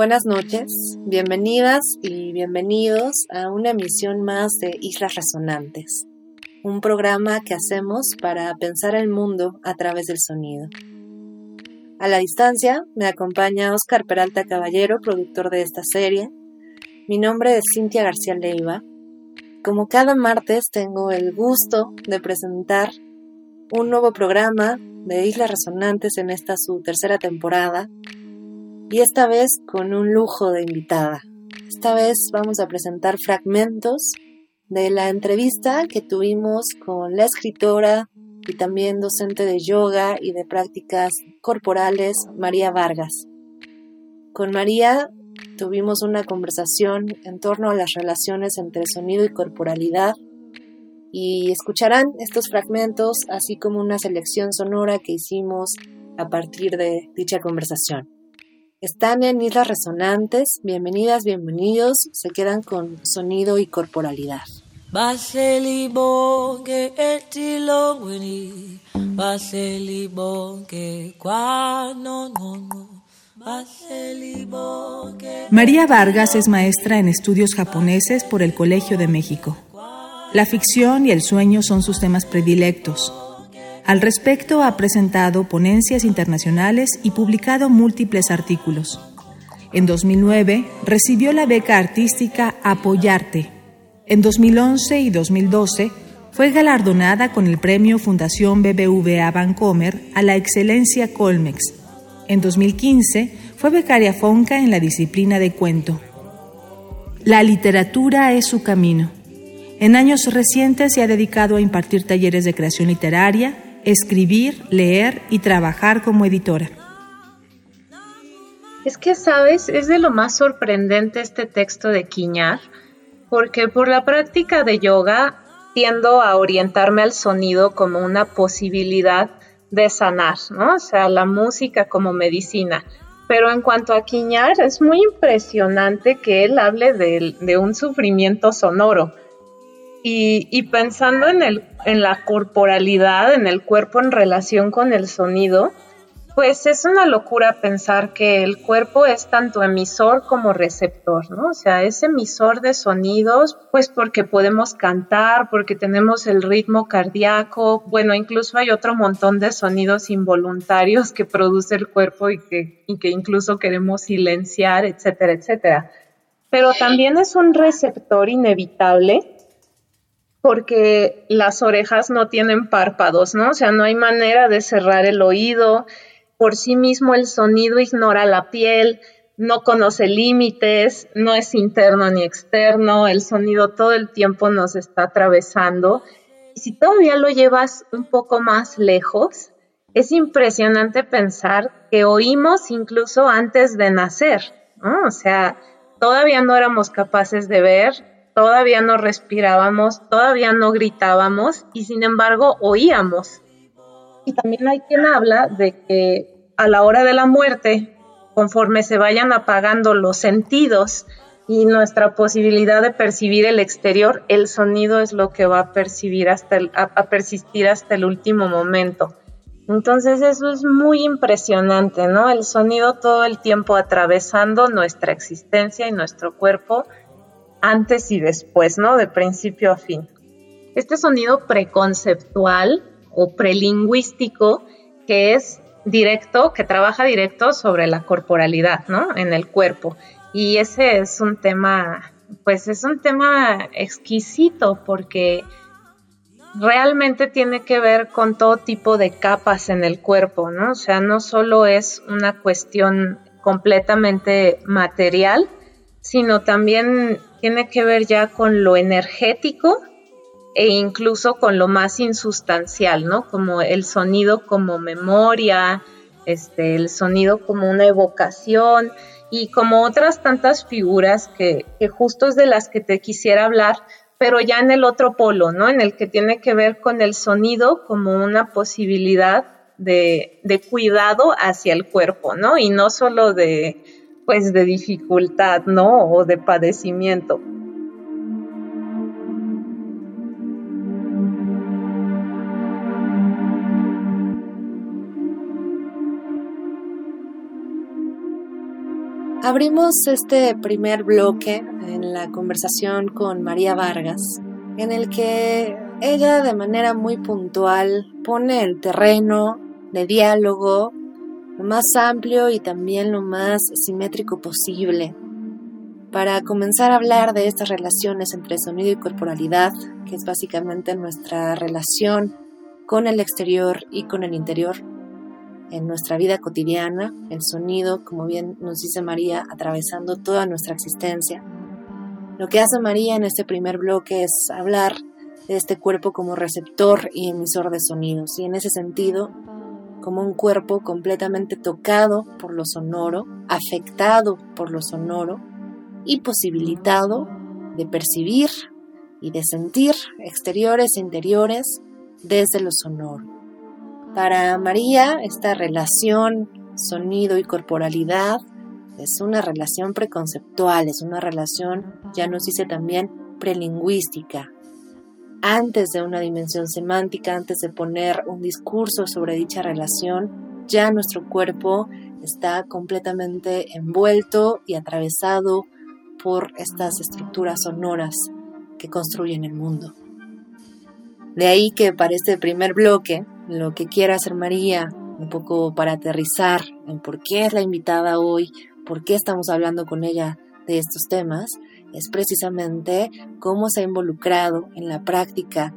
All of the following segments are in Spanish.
Buenas noches, bienvenidas y bienvenidos a una emisión más de Islas Resonantes, un programa que hacemos para pensar el mundo a través del sonido. A la distancia me acompaña Oscar Peralta Caballero, productor de esta serie. Mi nombre es Cintia García Leiva. Como cada martes tengo el gusto de presentar un nuevo programa de Islas Resonantes en esta su tercera temporada y esta vez con un lujo de invitada. Esta vez vamos a presentar fragmentos de la entrevista que tuvimos con la escritora y también docente de yoga y de prácticas corporales María Vargas. Con María tuvimos una conversación en torno a las relaciones entre sonido y corporalidad y escucharán estos fragmentos así como una selección sonora que hicimos a partir de dicha conversación. Están en Islas Resonantes. Bienvenidas, bienvenidos. Se quedan con sonido y corporalidad. María Vargas es maestra en estudios japoneses por el Colegio de México. La ficción y el sueño son sus temas predilectos. Al respecto ha presentado ponencias internacionales y publicado múltiples artículos. En 2009 recibió la beca artística Apoyarte. En 2011 y 2012 fue galardonada con el premio Fundación BBVA Bancomer a la excelencia Colmex. En 2015 fue becaria Fonca en la disciplina de cuento. La literatura es su camino. En años recientes se ha dedicado a impartir talleres de creación literaria, escribir, leer y trabajar como editora. Es que, sabes, es de lo más sorprendente este texto de Quiñar, porque por la práctica de yoga tiendo a orientarme al sonido como una posibilidad de sanar, ¿no? O sea, la música como medicina. Pero en cuanto a Quiñar, es muy impresionante que él hable de, de un sufrimiento sonoro. Y, pensando en, el, en la corporalidad, en el cuerpo en relación con el sonido, pues es una locura pensar que el cuerpo es tanto emisor como receptor, ¿no? O sea, es emisor de sonidos, pues porque podemos cantar, porque tenemos el ritmo cardíaco, bueno, incluso hay otro montón de sonidos involuntarios que produce el cuerpo y que, y que incluso queremos silenciar, etcétera, etcétera. Pero también es un receptor inevitable porque las orejas no tienen párpados, ¿no? O sea, no hay manera de cerrar el oído, por sí mismo el sonido ignora la piel, no conoce límites, no es interno ni externo, el sonido todo el tiempo nos está atravesando. Y si todavía lo llevas un poco más lejos, es impresionante pensar que oímos incluso antes de nacer, ¿no? O sea, todavía no éramos capaces de ver, todavía no respirábamos, todavía no gritábamos y sin embargo oíamos. Y también hay quien habla de que a la hora de la muerte, conforme se vayan apagando los sentidos y nuestra posibilidad de percibir el exterior, el sonido es lo que va a percibir hasta a persistir hasta el último momento. Entonces eso es muy impresionante, ¿no? El sonido todo el tiempo atravesando nuestra existencia y nuestro cuerpo antes y después, ¿no? De principio a fin. Este sonido preconceptual o prelingüístico que es directo, que trabaja directo sobre la corporalidad, ¿no? En el cuerpo. Y ese es un tema, pues es un tema exquisito porque realmente tiene que ver con todo tipo de capas en el cuerpo, ¿no? O sea, no solo es una cuestión completamente material, sino también tiene que ver ya con lo energético e incluso con lo más insustancial, ¿no? Como el sonido como memoria, este, el sonido como una evocación y como otras tantas figuras que, que justo es de las que te quisiera hablar, pero ya en el otro polo, ¿no? En el que tiene que ver con el sonido como una posibilidad de, de cuidado hacia el cuerpo, ¿no? Y no solo de, pues, de dificultad, ¿no? O de padecimiento. Abrimos este primer bloque en la conversación con María Vargas, en el que ella de manera muy puntual pone el terreno de diálogo más amplio y también lo más simétrico posible para comenzar a hablar de estas relaciones entre sonido y corporalidad, que es básicamente nuestra relación con el exterior y con el interior en nuestra vida cotidiana, el sonido, como bien nos dice María, atravesando toda nuestra existencia. Lo que hace María en este primer bloque es hablar de este cuerpo como receptor y emisor de sonidos, y en ese sentido, como un cuerpo completamente tocado por lo sonoro, afectado por lo sonoro y posibilitado de percibir y de sentir exteriores e interiores desde lo sonoro. Para María, esta relación sonido y corporalidad es una relación preconceptual, es una relación, ya nos dice también, prelingüística. Antes de una dimensión semántica, antes de poner un discurso sobre dicha relación, ya nuestro cuerpo está completamente envuelto y atravesado por estas estructuras sonoras que construyen el mundo. De ahí que para este primer bloque lo que quiera hacer María, un poco para aterrizar en por qué es la invitada hoy, por qué estamos hablando con ella de estos temas, es precisamente cómo se ha involucrado en la práctica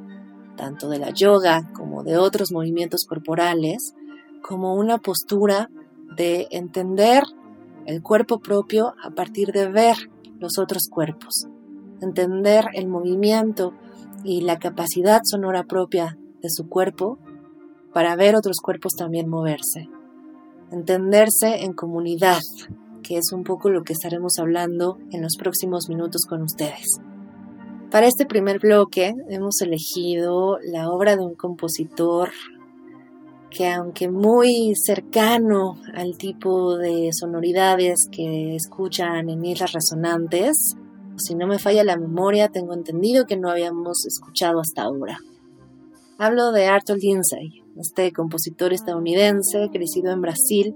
tanto de la yoga como de otros movimientos corporales, como una postura de entender el cuerpo propio a partir de ver los otros cuerpos, entender el movimiento y la capacidad sonora propia de su cuerpo para ver otros cuerpos también moverse. Entenderse en comunidad, que es un poco lo que estaremos hablando en los próximos minutos con ustedes. Para este primer bloque hemos elegido la obra de un compositor que aunque muy cercano al tipo de sonoridades que escuchan en Islas Resonantes, si no me falla la memoria, tengo entendido que no habíamos escuchado hasta ahora. Hablo de Arthur Lindsay, este compositor estadounidense crecido en Brasil,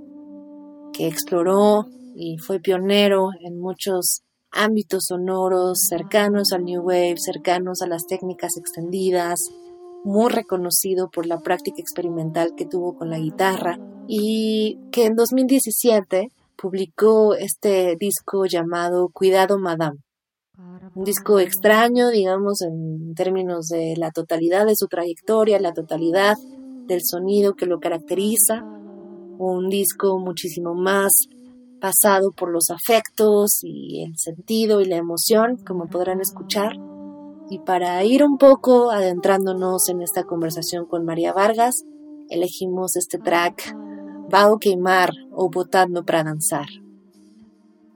que exploró y fue pionero en muchos ámbitos sonoros cercanos al New Wave, cercanos a las técnicas extendidas, muy reconocido por la práctica experimental que tuvo con la guitarra y que en 2017 publicó este disco llamado Cuidado Madame. Un disco extraño, digamos, en términos de la totalidad de su trayectoria, la totalidad del sonido que lo caracteriza, un disco muchísimo más pasado por los afectos y el sentido y la emoción, como podrán escuchar. Y para ir un poco adentrándonos en esta conversación con María Vargas, elegimos este track Bao Queimar o Botando para Danzar.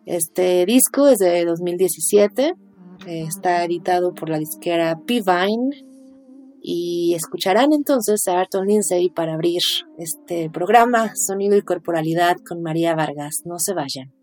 Este disco es de 2017, está editado por la disquera P-Vine y escucharán entonces a Arton Lindsay para abrir este programa Sonido y Corporalidad con María Vargas. No se vayan.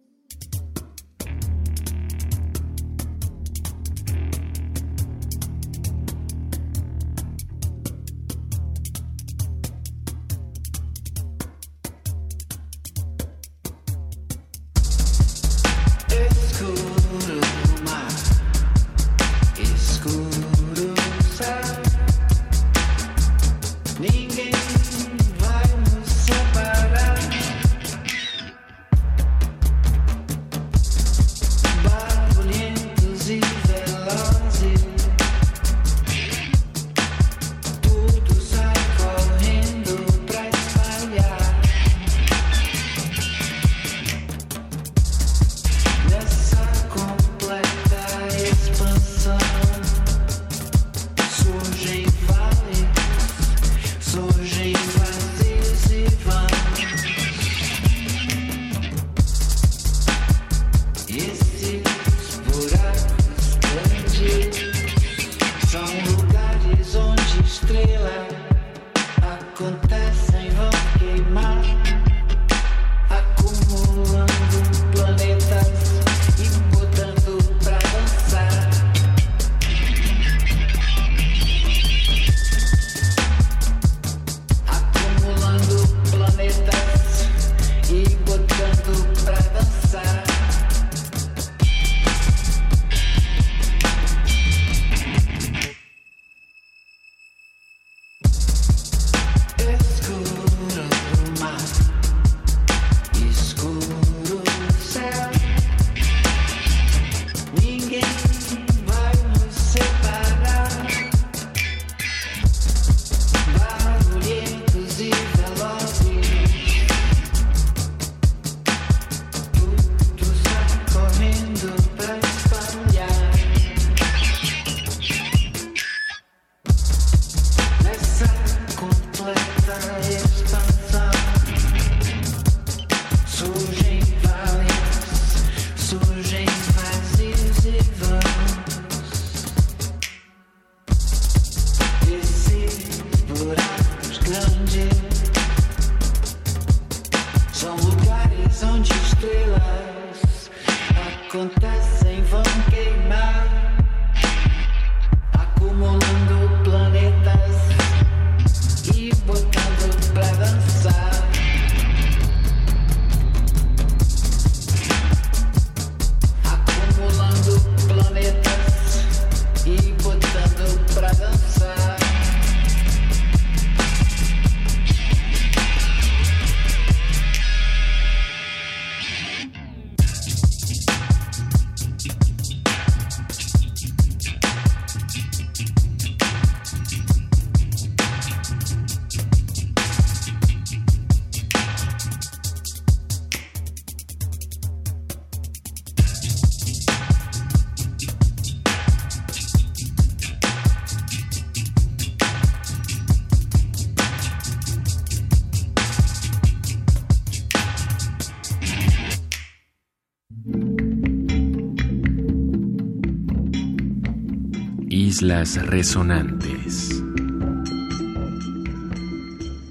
Islas Resonantes.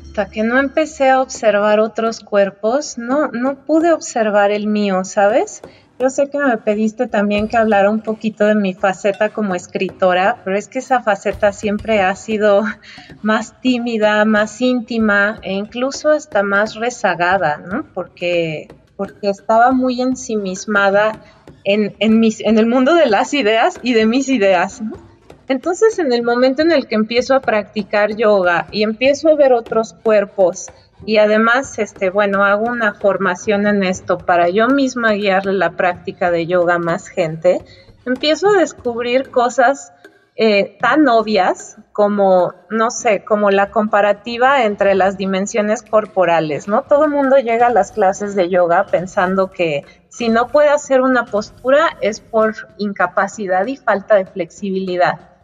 Hasta que no empecé a observar otros cuerpos, no, no pude observar el mío, ¿sabes? Yo sé que me pediste también que hablara un poquito de mi faceta como escritora, pero es que esa faceta siempre ha sido más tímida, más íntima e incluso hasta más rezagada, ¿no? Porque, porque estaba muy ensimismada en, en, mis, en el mundo de las ideas y de mis ideas, ¿no? Entonces, en el momento en el que empiezo a practicar yoga y empiezo a ver otros cuerpos, y además, este, bueno, hago una formación en esto para yo misma guiarle la práctica de yoga a más gente, empiezo a descubrir cosas eh, tan obvias como, no sé, como la comparativa entre las dimensiones corporales, ¿no? Todo el mundo llega a las clases de yoga pensando que si no puede hacer una postura es por incapacidad y falta de flexibilidad.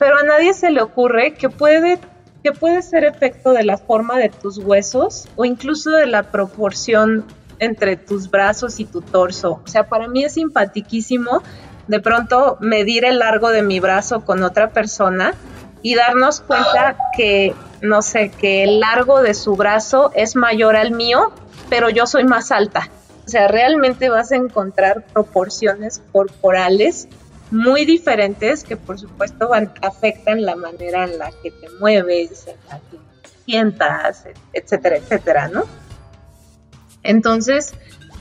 Pero a nadie se le ocurre que puede que puede ser efecto de la forma de tus huesos o incluso de la proporción entre tus brazos y tu torso. O sea, para mí es simpatiquísimo de pronto medir el largo de mi brazo con otra persona y darnos cuenta que, no sé, que el largo de su brazo es mayor al mío, pero yo soy más alta. O sea, realmente vas a encontrar proporciones corporales muy diferentes que por supuesto van, afectan la manera en la que te mueves, en la que sientas, etcétera, etcétera, ¿no? Entonces,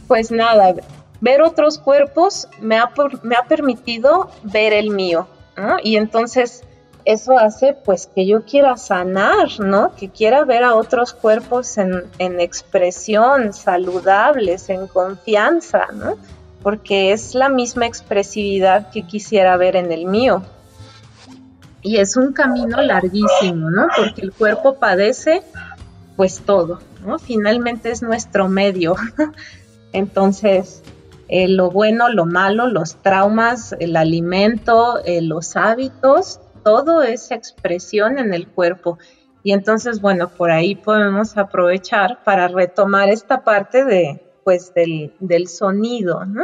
pues nada, ver otros cuerpos me ha, me ha permitido ver el mío, ¿no? Y entonces eso hace pues que yo quiera sanar, ¿no? Que quiera ver a otros cuerpos en, en expresión, saludables, en confianza, ¿no? Porque es la misma expresividad que quisiera ver en el mío. Y es un camino larguísimo, ¿no? Porque el cuerpo padece pues todo, ¿no? Finalmente es nuestro medio. Entonces, eh, lo bueno, lo malo, los traumas, el alimento, eh, los hábitos, todo es expresión en el cuerpo. Y entonces, bueno, por ahí podemos aprovechar para retomar esta parte de, pues del, sonido, ¿no?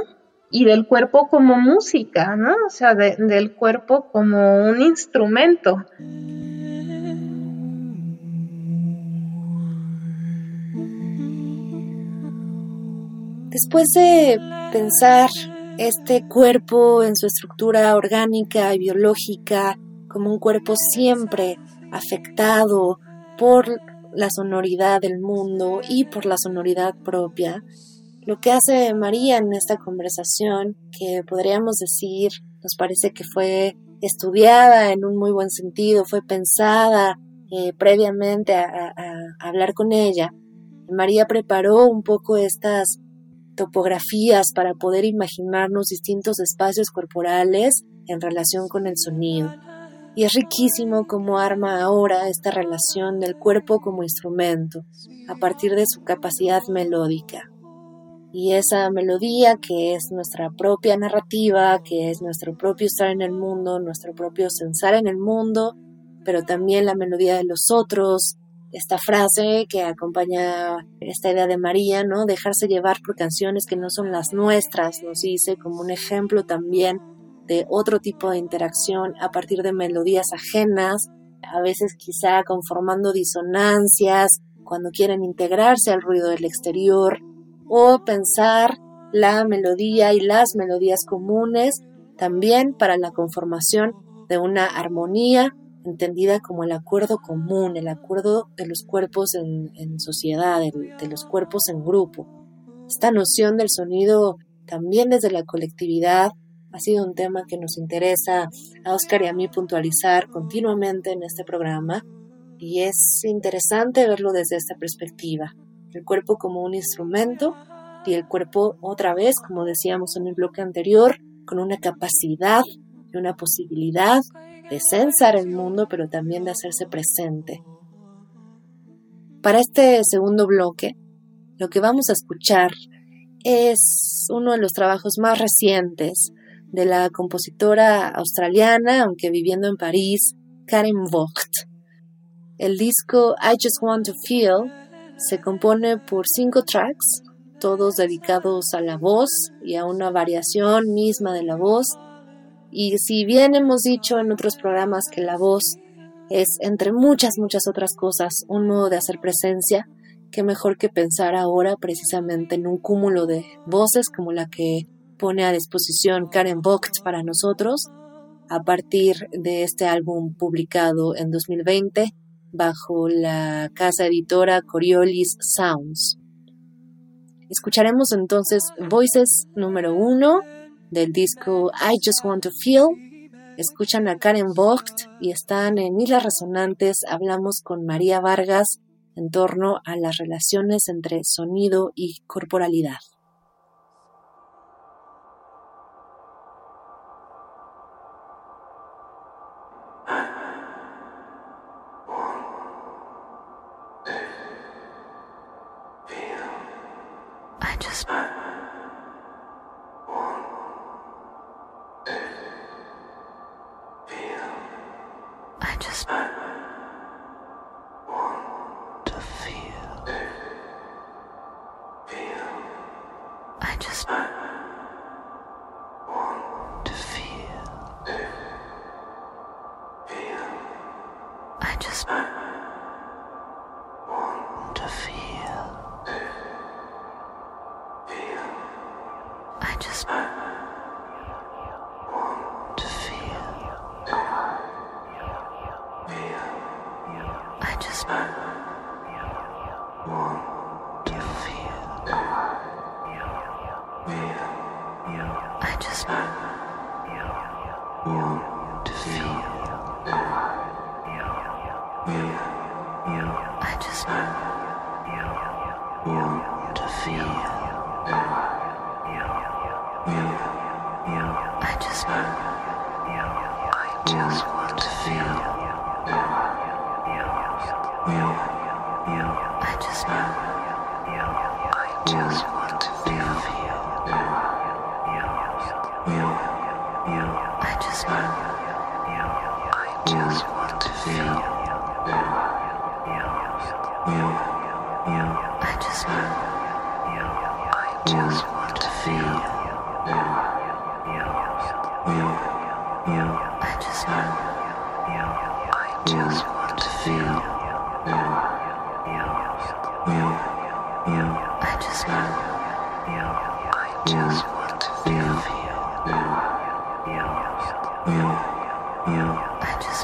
Y del cuerpo como música, ¿no? O sea, del cuerpo como un instrumento. Después de pensar este cuerpo en su estructura orgánica y biológica como un cuerpo siempre afectado por la sonoridad del mundo y por la sonoridad propia, lo que hace María en esta conversación, que podríamos decir, nos parece que fue estudiada en un muy buen sentido, fue pensada eh, previamente a, hablar con ella. María preparó un poco estas topografías para poder imaginarnos distintos espacios corporales en relación con el sonido. Y es riquísimo cómo arma ahora esta relación del cuerpo como instrumento, a partir de su capacidad melódica y esa melodía que es nuestra propia narrativa, que es nuestro propio estar en el mundo, nuestro propio sensar en el mundo, pero también la melodía de los otros, esta frase que acompaña esta idea de María, ¿no? Dejarse llevar por canciones que no son las nuestras, nos dice como un ejemplo también de otro tipo de interacción a partir de melodías ajenas, a veces quizá conformando disonancias cuando quieren integrarse al ruido del exterior, o pensar la melodía y las melodías comunes también para la conformación de una armonía entendida como el acuerdo común, el acuerdo de los cuerpos en, sociedad, de, los cuerpos en grupo. Esta noción del sonido también desde la colectividad ha sido un tema que nos interesa a Oscar y a mí puntualizar continuamente en este programa y es interesante verlo desde esta perspectiva el cuerpo como un instrumento y el cuerpo otra vez, como decíamos en el bloque anterior, con una capacidad y una posibilidad de censar el mundo, pero también de hacerse presente. Para este segundo bloque, lo que vamos a escuchar es uno de los trabajos más recientes de la compositora australiana, aunque viviendo en París, Karen Vogt. El disco I Just Want to Feel se compone por cinco tracks, todos dedicados a la voz y a una variación misma de la voz. Y si bien hemos dicho en otros programas que la voz es, entre muchas, muchas otras cosas, un modo de hacer presencia, qué mejor que pensar ahora precisamente en un cúmulo de voces como la que pone a disposición Karen Vogt para nosotros a partir de este álbum publicado en 2020 bajo la casa editora Coriolis Sounds. Escucharemos entonces Voices número uno del disco I Just Want to Feel. Escuchan a Karen Vogt y están en Islas Resonantes. Hablamos con María Vargas en torno a las relaciones entre sonido y corporalidad.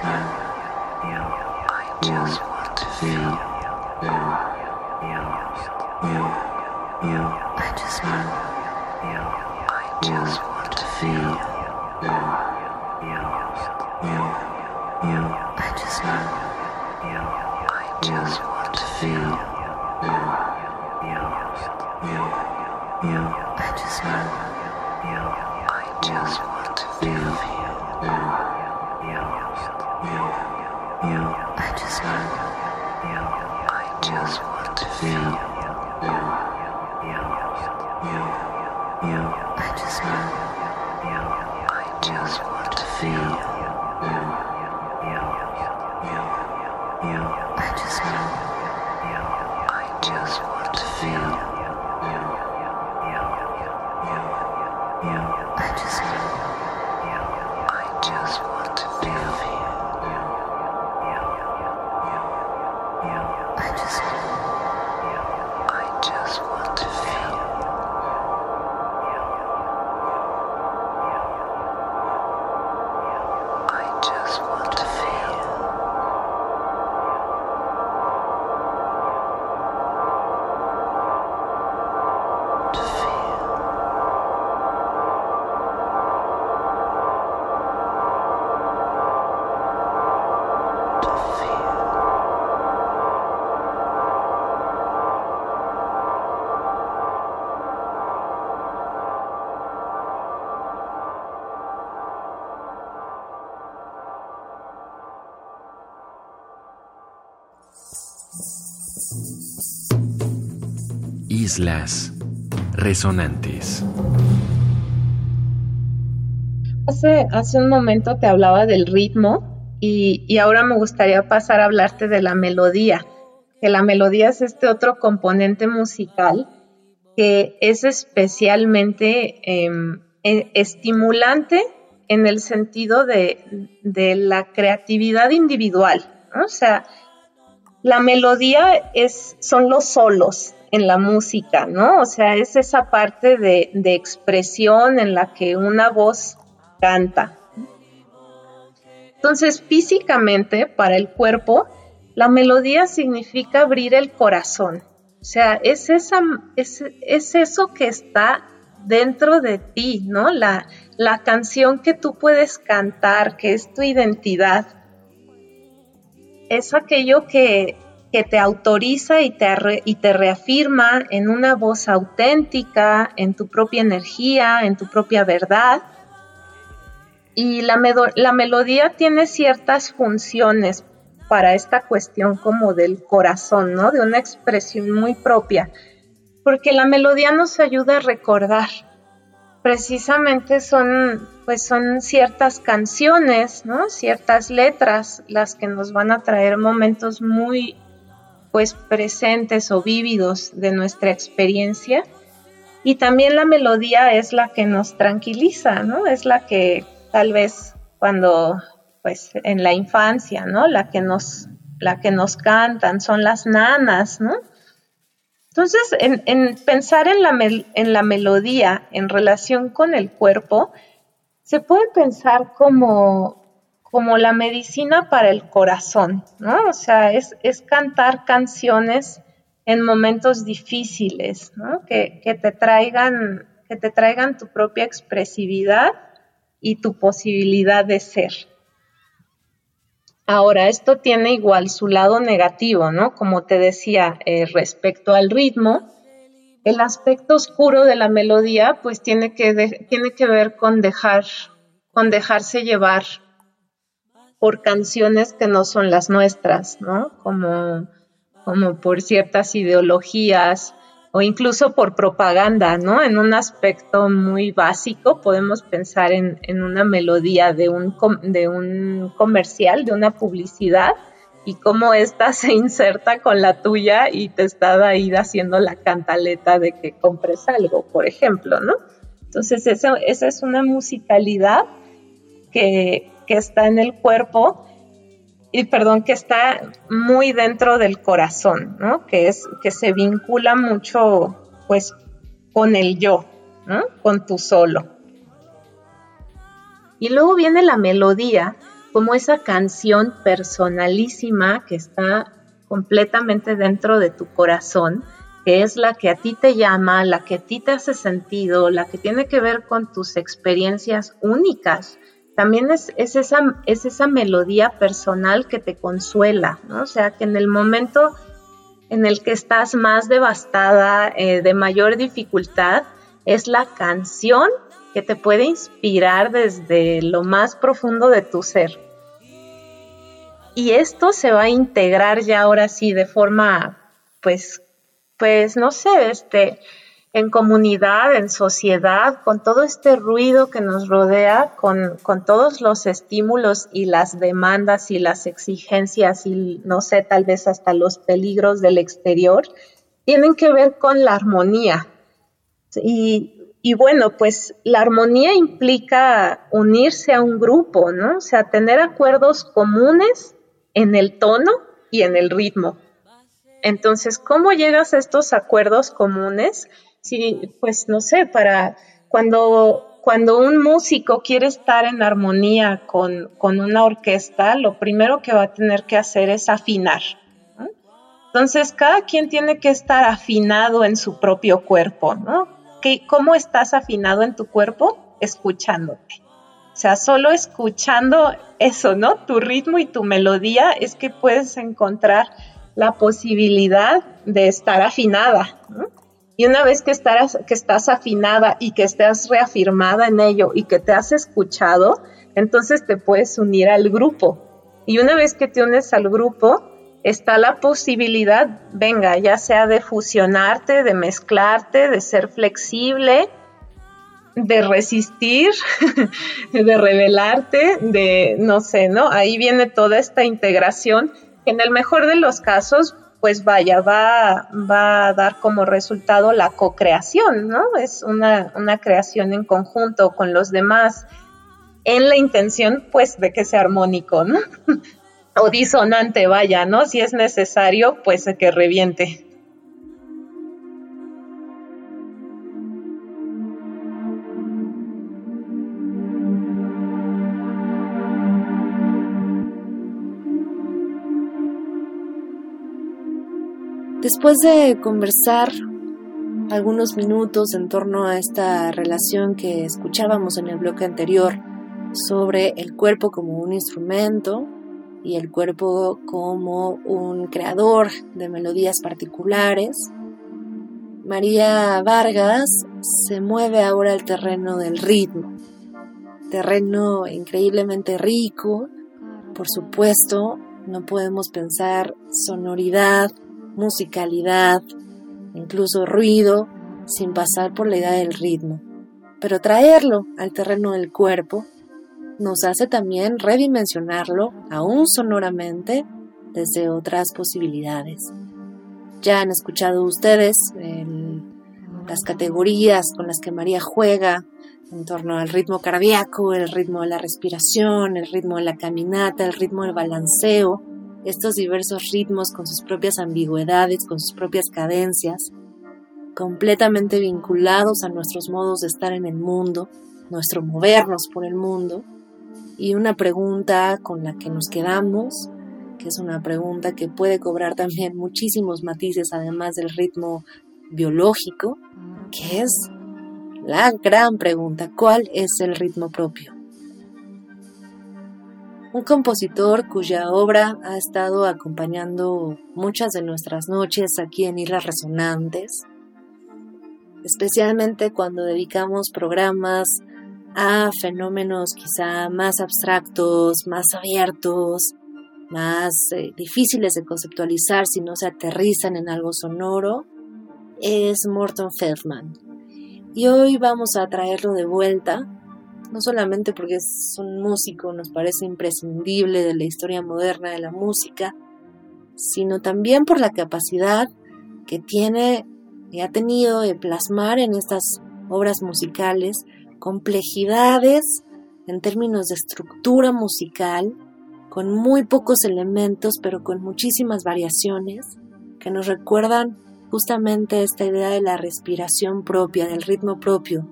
you. I just want to feel. Islas Resonantes. Hace, hace un momento te hablaba del ritmo y, y ahora me gustaría pasar a hablarte de la melodía, que la melodía es este otro componente musical que es especialmente em, e, estimulante en el sentido de, la creatividad individual, o sea, la melodía es, son los solos en la música, ¿no? O sea, es esa parte de, de expresión en la que una voz canta. Entonces, físicamente, para el cuerpo, la melodía significa abrir el corazón. O sea, es, esa, es, es eso que está dentro de ti, ¿no? La, la canción que tú puedes cantar, que es tu identidad. Es aquello que, que te autoriza y te, y te reafirma en una voz auténtica, en tu propia energía, en tu propia verdad. Y la, la melodía tiene ciertas funciones para esta cuestión como del corazón, ¿no? De una expresión muy propia, porque la melodía nos ayuda a recordar. Precisamente son, pues son ciertas canciones, ¿no? Ciertas letras las que nos van a traer momentos muy, pues presentes o vívidos de nuestra experiencia. Y también la melodía es la que nos tranquiliza, ¿no? Es la que tal vez cuando, pues en la infancia, ¿no? La que nos, la que nos cantan son las nanas, ¿no? Entonces, en, pensar en la, en la melodía en relación con el cuerpo, se puede pensar como, como la medicina para el corazón, ¿no? O sea, es, es cantar canciones en momentos difíciles, ¿no? Que, que, te traigan, que te traigan tu propia expresividad y tu posibilidad de ser. Ahora, esto tiene igual su lado negativo, ¿no? Como te decía, eh, respecto al ritmo, el aspecto oscuro de la melodía, pues tiene que, tiene que ver con dejar, con dejarse llevar por canciones que no son las nuestras, ¿no? Como, como por ciertas ideologías, o incluso por propaganda, ¿no? En un aspecto muy básico podemos pensar en, una melodía de un, de un comercial, de una publicidad, y cómo ésta se inserta con la tuya y te está ahí haciendo la cantaleta de que compres algo, por ejemplo, ¿no? Entonces esa, esa es una musicalidad que, que está en el cuerpo y perdón, que está muy dentro del corazón, ¿no? Que es, que se vincula mucho, pues, con el yo, ¿no? Con tu solo. Y luego viene la melodía, como esa canción personalísima que está completamente dentro de tu corazón, que es la que a ti te llama, la que a ti te hace sentido, la que tiene que ver con tus experiencias únicas también es, esa, es esa melodía personal que te consuela, ¿no? O sea, que en el momento en el que estás más devastada, eh, de mayor dificultad, es la canción que te puede inspirar desde lo más profundo de tu ser. Y esto se va a integrar ya ahora sí de forma, pues, pues, no sé, este, en comunidad, en sociedad, con todo este ruido que nos rodea, con, todos los estímulos y las demandas y las exigencias y no sé, tal vez hasta los peligros del exterior, tienen que ver con la armonía. Y, y bueno, pues la armonía implica unirse a un grupo, ¿no? O sea, tener acuerdos comunes en el tono y en el ritmo. Entonces, ¿cómo llegas a estos acuerdos comunes? Sí, pues no sé, para cuando, cuando un músico quiere estar en armonía con, una orquesta, lo primero que va a tener que hacer es afinar. Entonces, cada quien tiene que estar afinado en su propio cuerpo, ¿no? ¿Cómo estás afinado en tu cuerpo? Escuchándote. O sea, solo escuchando eso, ¿no? Tu ritmo y tu melodía es que puedes encontrar la posibilidad de estar afinada. ¿no? Y una vez que estás, afinada y que estás reafirmada en ello y que te has escuchado, entonces te puedes unir al grupo. Y una vez que te unes al grupo, está la posibilidad, venga, ya sea de fusionarte, de mezclarte, de ser flexible, de resistir, de revelarte, de, no sé, ¿no? Ahí viene toda esta integración. En el mejor de los casos, pues vaya, va, va a dar como resultado la co-creación, ¿no? Es una, creación en conjunto con los demás. en la intención pues de que sea armónico, ¿no? o disonante, vaya, ¿no? Si es necesario, pues que reviente. Después de conversar algunos minutos en torno a esta relación que escuchábamos en el bloque anterior sobre el cuerpo como un instrumento y el cuerpo como un creador de melodías particulares, María Vargas se mueve ahora al terreno del ritmo, terreno increíblemente rico, por supuesto, no podemos pensar sonoridad musicalidad, incluso ruido, sin pasar por la idea del ritmo. Pero traerlo al terreno del cuerpo nos hace también redimensionarlo, aún sonoramente, desde otras posibilidades. Ya han escuchado ustedes las categorías con las que María juega en torno al ritmo cardíaco, el ritmo de la respiración, el ritmo de la caminata, el ritmo del balanceo, estos diversos ritmos con sus propias ambigüedades, con sus propias cadencias, completamente vinculados a nuestros modos de estar en el mundo, nuestro movernos por el mundo, y una pregunta con la que nos quedamos, que es una pregunta que puede cobrar también muchísimos matices además del ritmo biológico, que es la gran pregunta, ¿cuál es el ritmo propio? Un compositor cuya obra ha estado acompañando muchas de nuestras noches aquí en Islas Resonantes, especialmente cuando dedicamos programas a fenómenos quizá más abstractos, más abiertos, más eh, difíciles de conceptualizar si no se aterrizan en algo sonoro, es Morton Feldman. Y hoy vamos a traerlo de vuelta no solamente porque es un músico, nos parece imprescindible de la historia moderna de la música, sino también por la capacidad que tiene y ha tenido de plasmar en estas obras musicales complejidades en términos de estructura musical, con muy pocos elementos, pero con muchísimas variaciones, que nos recuerdan justamente esta idea de la respiración propia, del ritmo propio,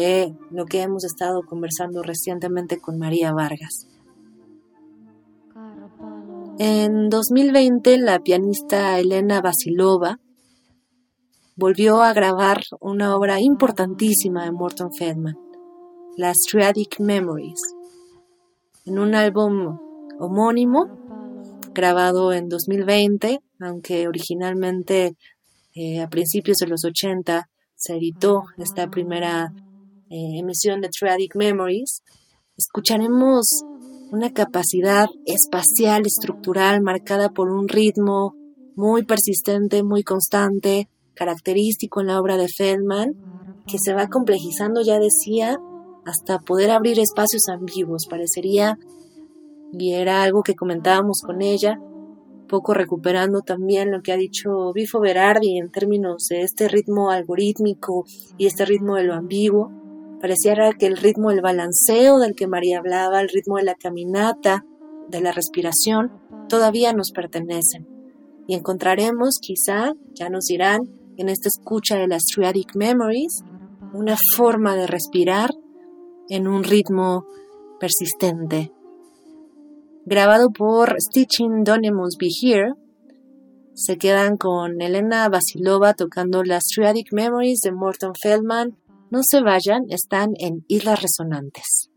de lo que hemos estado conversando recientemente con María Vargas. En 2020, la pianista Elena Basilova volvió a grabar una obra importantísima de Morton Feldman, Las Triadic Memories, en un álbum homónimo grabado en 2020, aunque originalmente eh, a principios de los 80 se editó esta primera eh, emisión de Triadic Memories, escucharemos una capacidad espacial, estructural, marcada por un ritmo muy persistente, muy constante, característico en la obra de Feldman, que se va complejizando, ya decía, hasta poder abrir espacios ambiguos. Parecería, y era algo que comentábamos con ella, poco recuperando también lo que ha dicho Bifo Berardi en términos de este ritmo algorítmico y este ritmo de lo ambiguo, Pareciera que el ritmo del balanceo del que María hablaba, el ritmo de la caminata, de la respiración, todavía nos pertenecen. Y encontraremos, quizá, ya nos dirán, en esta escucha de las Triadic Memories, una forma de respirar en un ritmo persistente. Grabado por Stitching Don't Must Be Here, se quedan con Elena Basilova tocando las Triadic Memories de Morton Feldman no se vayan, están en Islas Resonantes.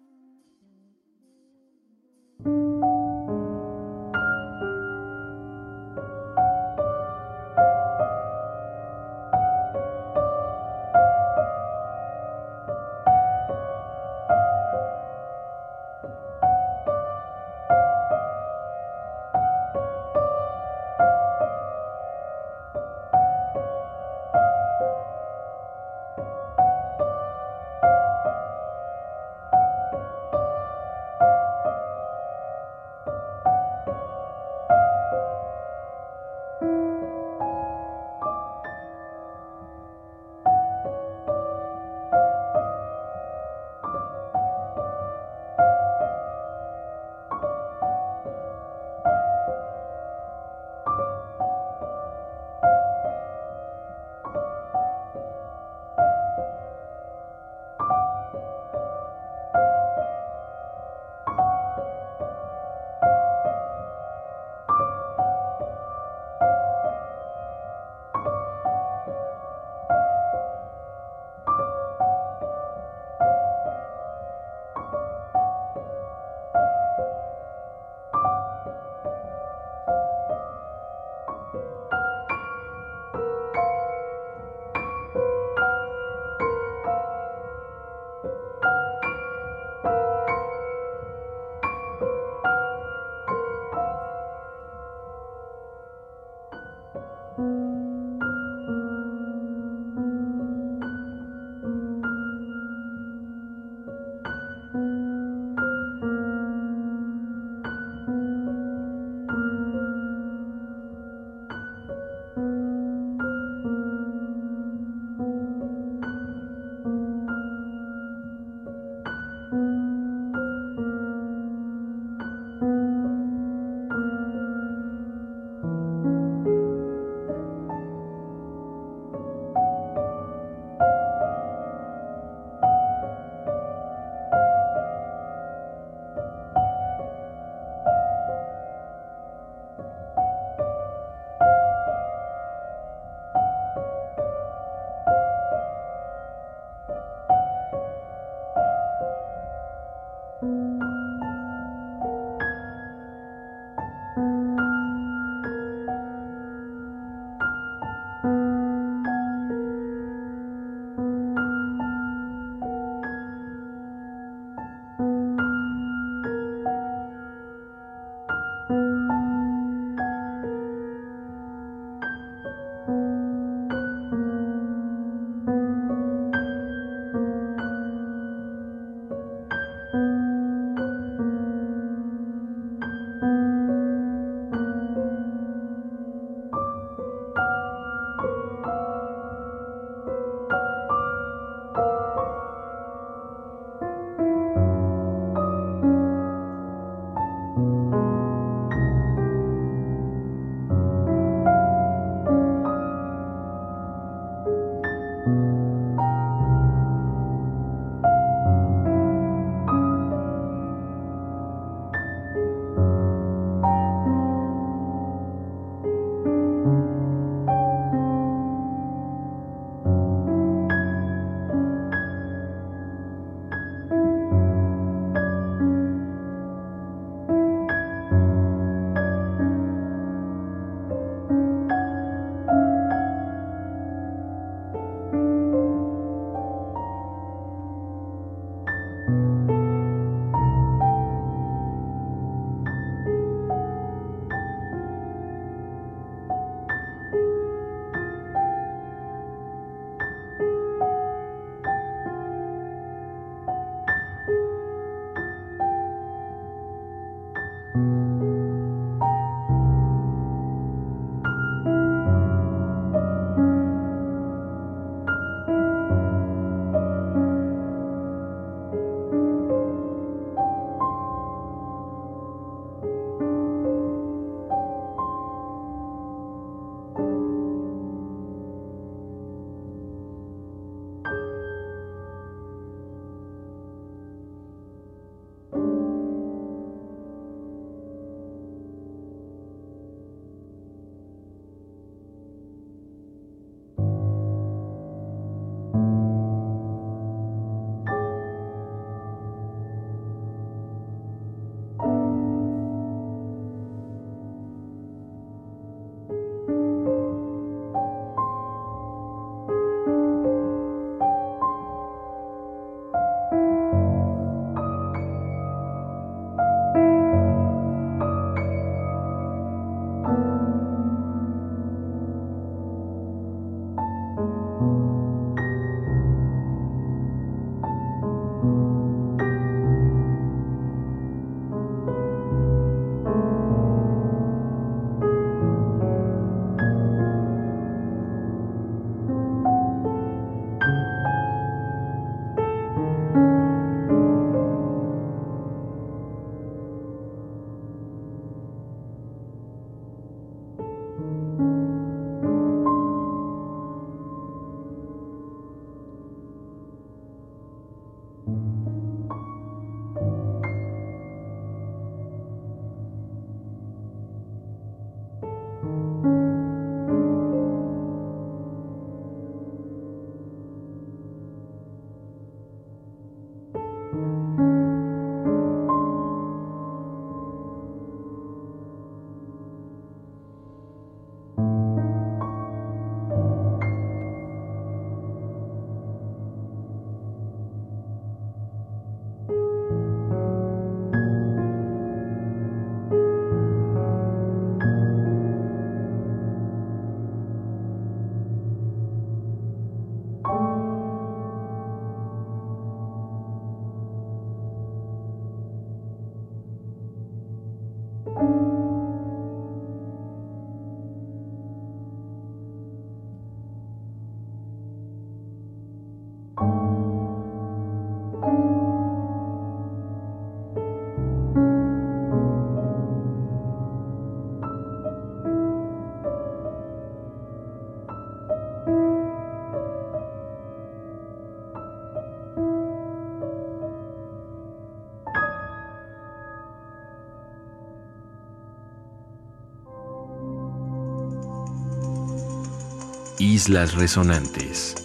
Islas Resonantes.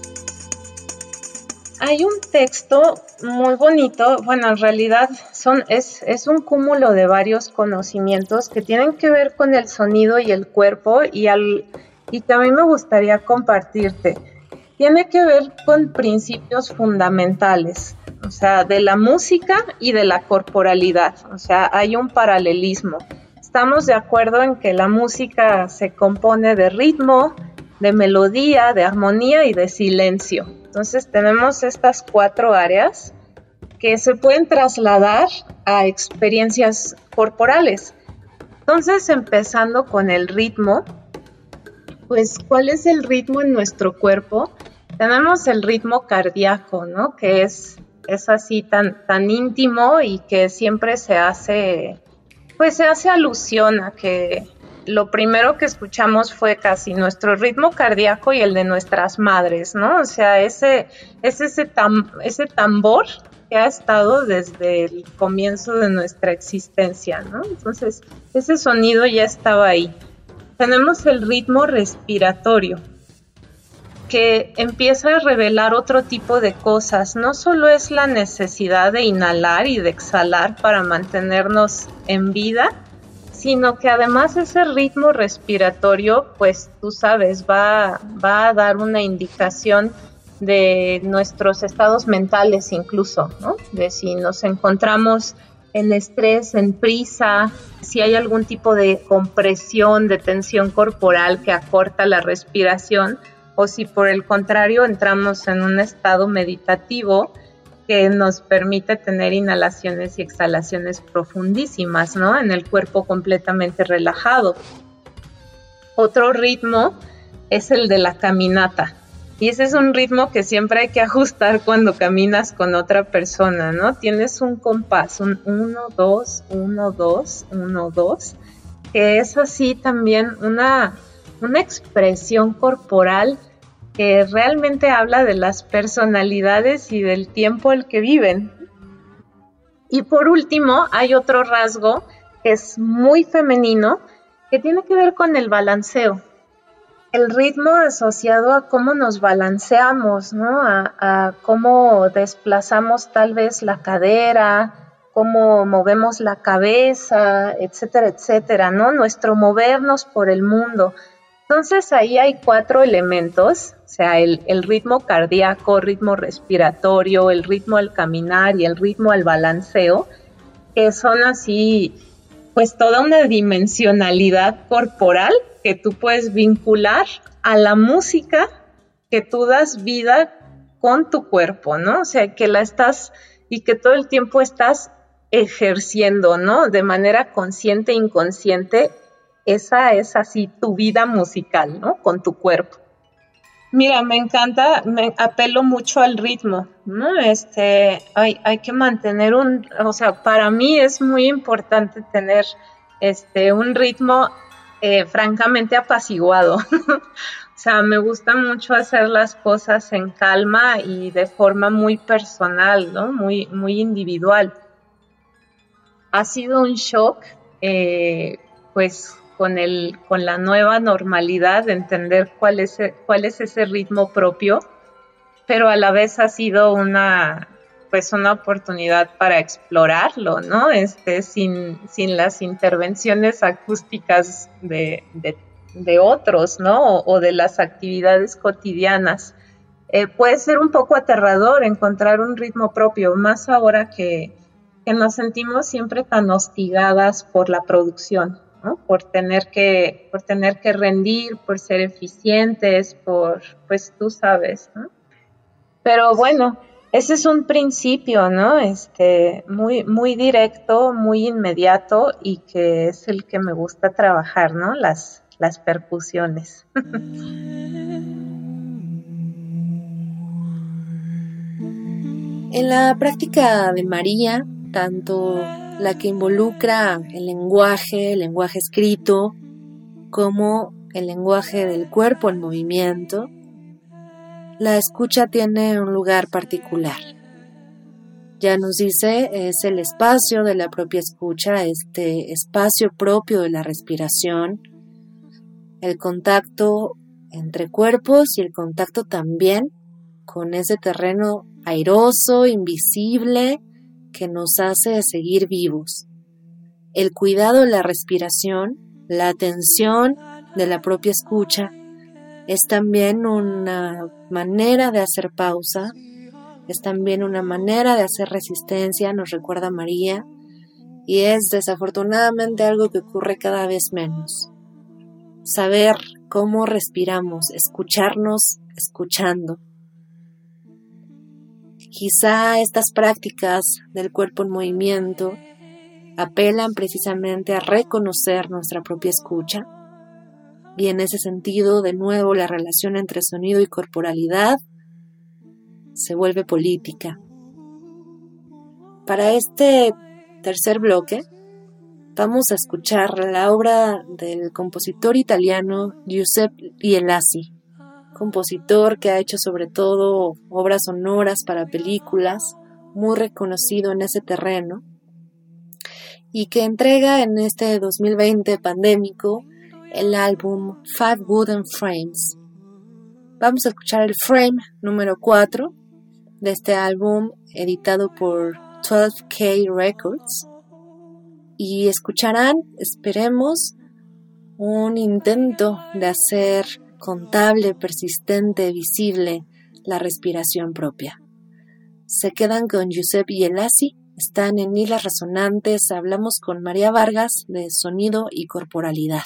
hay un texto muy bonito, bueno, en realidad son, es, es, un cúmulo de varios conocimientos que tienen que ver con el sonido y el cuerpo y, al, y que a mí me gustaría compartirte. Tiene que ver con principios fundamentales, o sea, de la música y de la corporalidad, o sea, hay un paralelismo. Estamos de acuerdo en que la música se compone de ritmo, de melodía, de armonía y de silencio. Entonces tenemos estas cuatro áreas que se pueden trasladar a experiencias corporales. Entonces, empezando con el ritmo, pues, ¿cuál es el ritmo en nuestro cuerpo? Tenemos el ritmo cardíaco, ¿no? Que es, es así tan, tan íntimo y que siempre se hace, pues se hace alusión a que lo primero que escuchamos fue casi nuestro ritmo cardíaco y el de nuestras madres, ¿no? O sea, ese, es ese, ese tambor que ha estado desde el comienzo de nuestra existencia, ¿no? Entonces, ese sonido ya estaba ahí. Tenemos el ritmo respiratorio, que empieza a revelar otro tipo de cosas. No solo es la necesidad de inhalar y de exhalar para mantenernos en vida, sino que además ese ritmo respiratorio, pues tú sabes, va, va a dar una indicación de nuestros estados mentales incluso, ¿no? De si nos encontramos en estrés, en prisa, si hay algún tipo de compresión, de tensión corporal que acorta la respiración, o si por el contrario entramos en un estado meditativo que nos permite tener inhalaciones y exhalaciones profundísimas, ¿no? En el cuerpo completamente relajado. Otro ritmo es el de la caminata. Y ese es un ritmo que siempre hay que ajustar cuando caminas con otra persona, ¿no? Tienes un compás, un 1, 2, 1, 2, 1, 2, que es así también una, una expresión corporal que realmente habla de las personalidades y del tiempo el que viven. Y por último, hay otro rasgo que es muy femenino, que tiene que ver con el balanceo. El ritmo asociado a cómo nos balanceamos, ¿no? A, a cómo desplazamos tal vez la cadera, cómo movemos la cabeza, etcétera, etcétera, ¿no? Nuestro movernos por el mundo. Entonces ahí hay cuatro elementos, o sea, el, ritmo cardíaco, ritmo respiratorio, el ritmo al caminar y el ritmo al balanceo, que son así, pues toda una dimensionalidad corporal que tú puedes vincular a la música que tú das vida con tu cuerpo, ¿no? O sea, que la estás y que todo el tiempo estás ejerciendo, ¿no? De manera consciente e inconsciente esa es así tu vida musical, ¿no? Con tu cuerpo. Mira, me encanta, me apelo mucho al ritmo, ¿no? Este, hay, que mantener un, o sea, para mí es muy importante tener este, un ritmo eh, francamente apaciguado. o sea, me gusta mucho hacer las cosas en calma y de forma muy personal, ¿no? Muy, muy individual. Ha sido un shock, eh, pues con, el, con la nueva normalidad, de entender cuál es, cuál es ese ritmo propio, pero a la vez ha sido una, pues una oportunidad para explorarlo, ¿no? Este, sin, sin las intervenciones acústicas de, de, otros, ¿no? O, de las actividades cotidianas. Eh, puede ser un poco aterrador encontrar un ritmo propio, más ahora que, que nos sentimos siempre tan hostigadas por la producción, por tener que, por tener que rendir, por ser eficientes, por, pues tú sabes, Pero bueno, ese es un principio, ¿no? Este, muy, muy directo, muy inmediato y que es el que me gusta trabajar, ¿no? Las, las percusiones. En la práctica de María, tanto la que involucra el lenguaje, el lenguaje escrito, como el lenguaje del cuerpo en movimiento, la escucha tiene un lugar particular. Ya nos dice, es el espacio de la propia escucha, este espacio propio de la respiración, el contacto entre cuerpos y el contacto también con ese terreno airoso, invisible, que nos hace seguir vivos. El cuidado de la respiración, la atención de la propia escucha, es también una manera de hacer pausa, es también una manera de hacer resistencia, nos recuerda María, y es desafortunadamente algo que ocurre cada vez menos. Saber cómo respiramos, escucharnos escuchando. Quizá estas prácticas del cuerpo en movimiento apelan precisamente a reconocer nuestra propia escucha y en ese sentido de nuevo la relación entre sonido y corporalidad se vuelve política. Para este tercer bloque vamos a escuchar la obra del compositor italiano Giuseppe Ielasi, compositor que ha hecho sobre todo obras sonoras para películas, muy reconocido en ese terreno, y que entrega en este 2020 pandémico el álbum Five Wooden Frames. Vamos a escuchar el frame número 4 de este álbum editado por 12K Records y escucharán, esperemos, un intento de hacer contable, persistente, visible la respiración propia. Se quedan con Giuseppe Yelasi, están en Islas Resonantes, hablamos con María Vargas de sonido y corporalidad.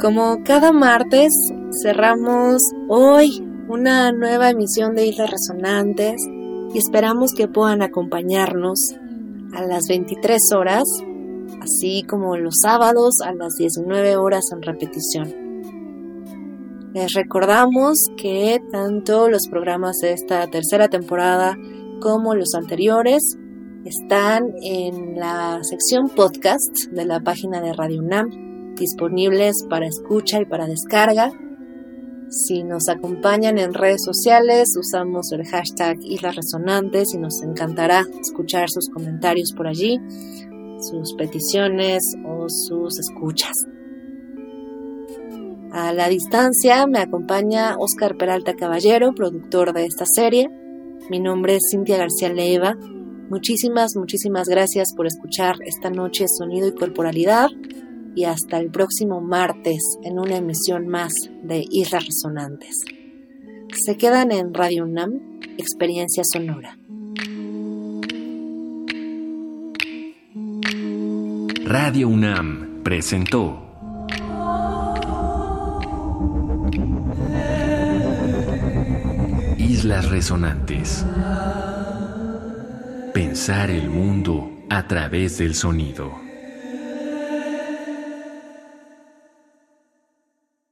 Como cada martes, cerramos hoy una nueva emisión de Islas Resonantes y esperamos que puedan acompañarnos a las 23 horas, así como los sábados a las 19 horas en repetición. Les recordamos que tanto los programas de esta tercera temporada como los anteriores están en la sección podcast de la página de Radio UNAM disponibles para escucha y para descarga. Si nos acompañan en redes sociales, usamos el hashtag Islas Resonantes y nos encantará escuchar sus comentarios por allí, sus peticiones o sus escuchas. A la distancia me acompaña Oscar Peralta Caballero, productor de esta serie. Mi nombre es Cintia García Leiva. Muchísimas, muchísimas gracias por escuchar esta noche Sonido y Corporalidad y hasta el próximo martes en una emisión más de Islas Resonantes. Se quedan en Radio UNAM, Experiencia Sonora. Radio UNAM presentó Islas Resonantes. Pensar el mundo a través del sonido.